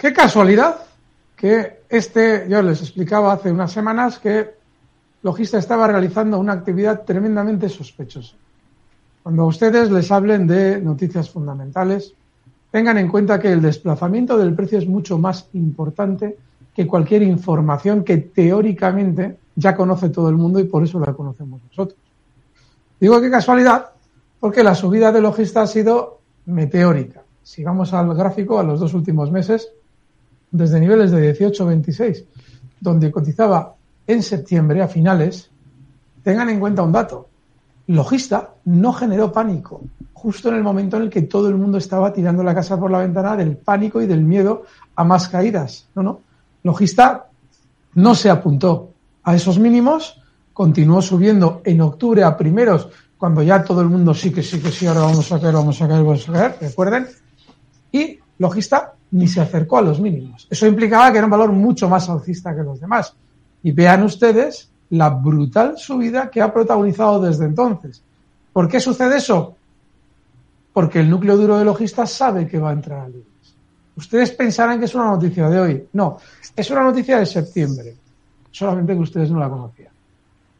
qué casualidad que este, yo les explicaba hace unas semanas que Logista estaba realizando una actividad tremendamente sospechosa. Cuando a ustedes les hablen de noticias fundamentales, tengan en cuenta que el desplazamiento del precio es mucho más importante que cualquier información que teóricamente ya conoce todo el mundo y por eso la conocemos nosotros. Digo que casualidad porque la subida de Logista ha sido meteórica. Si vamos al gráfico, a los dos últimos meses, desde niveles de 18-26, donde cotizaba en septiembre a finales, tengan en cuenta un dato. Logista no generó pánico, justo en el momento en el que todo el mundo estaba tirando la casa por la ventana del pánico y del miedo a más caídas. No, no. Logista no se apuntó a esos mínimos, continuó subiendo en octubre a primeros, cuando ya todo el mundo sí que sí que sí, ahora vamos a caer, vamos a caer, vamos a caer, recuerden, y Logista ni se acercó a los mínimos. Eso implicaba que era un valor mucho más alcista que los demás. Y vean ustedes la brutal subida que ha protagonizado desde entonces. ¿Por qué sucede eso? Porque el núcleo duro de Logista sabe que va a entrar al IBEX. Ustedes pensarán que es una noticia de hoy. No, es una noticia de septiembre. Solamente que ustedes no la conocían.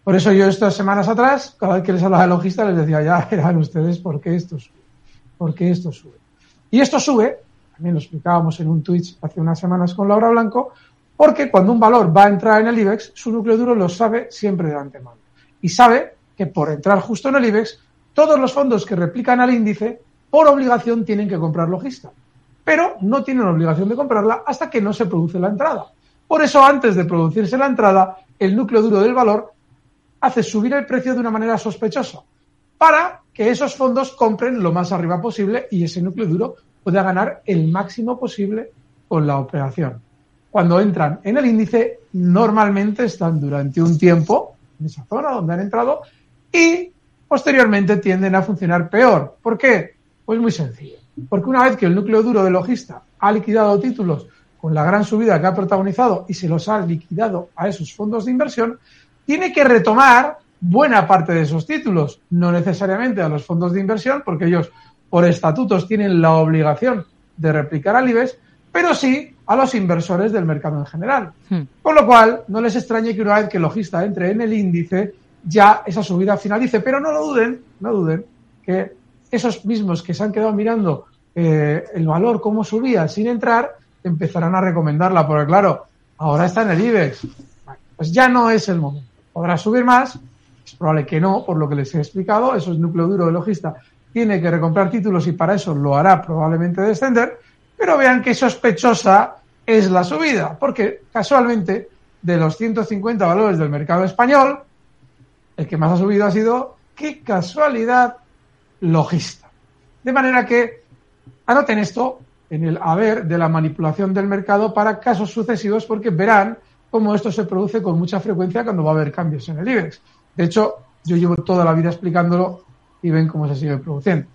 Por eso yo estas semanas atrás, cada vez que les hablaba de Logista, les decía, ya verán ustedes por qué esto sube. ¿Por qué esto sube? Y esto sube también lo explicábamos en un Twitch hace unas semanas con Laura Blanco, porque cuando un valor va a entrar en el IBEX, su núcleo duro lo sabe siempre de antemano. Y sabe que por entrar justo en el IBEX, todos los fondos que replican al índice, por obligación tienen que comprar logista. Pero no tienen obligación de comprarla hasta que no se produce la entrada. Por eso, antes de producirse la entrada, el núcleo duro del valor hace subir el precio de una manera sospechosa para que esos fondos compren lo más arriba posible y ese núcleo duro pueda ganar el máximo posible con la operación. Cuando entran en el índice, normalmente están durante un tiempo en esa zona donde han entrado y posteriormente tienden a funcionar peor. ¿Por qué? Pues muy sencillo. Porque una vez que el núcleo duro de logista ha liquidado títulos con la gran subida que ha protagonizado y se los ha liquidado a esos fondos de inversión, tiene que retomar buena parte de esos títulos, no necesariamente a los fondos de inversión, porque ellos por estatutos tienen la obligación de replicar al IBEX, pero sí a los inversores del mercado en general. Hmm. Con lo cual, no les extrañe que una vez que el logista entre en el índice, ya esa subida finalice. Pero no lo duden, no duden, que esos mismos que se han quedado mirando eh, el valor, cómo subía sin entrar, empezarán a recomendarla, porque claro, ahora está en el IBEX. Pues ya no es el momento. Podrá subir más, es probable que no, por lo que les he explicado, eso es núcleo duro de logista tiene que recomprar títulos y para eso lo hará probablemente descender, pero vean qué sospechosa es la subida, porque casualmente de los 150 valores del mercado español, el que más ha subido ha sido, qué casualidad, logista. De manera que anoten esto en el haber de la manipulación del mercado para casos sucesivos, porque verán cómo esto se produce con mucha frecuencia cuando va a haber cambios en el IBEX. De hecho, yo llevo toda la vida explicándolo y ven cómo se sigue produciendo.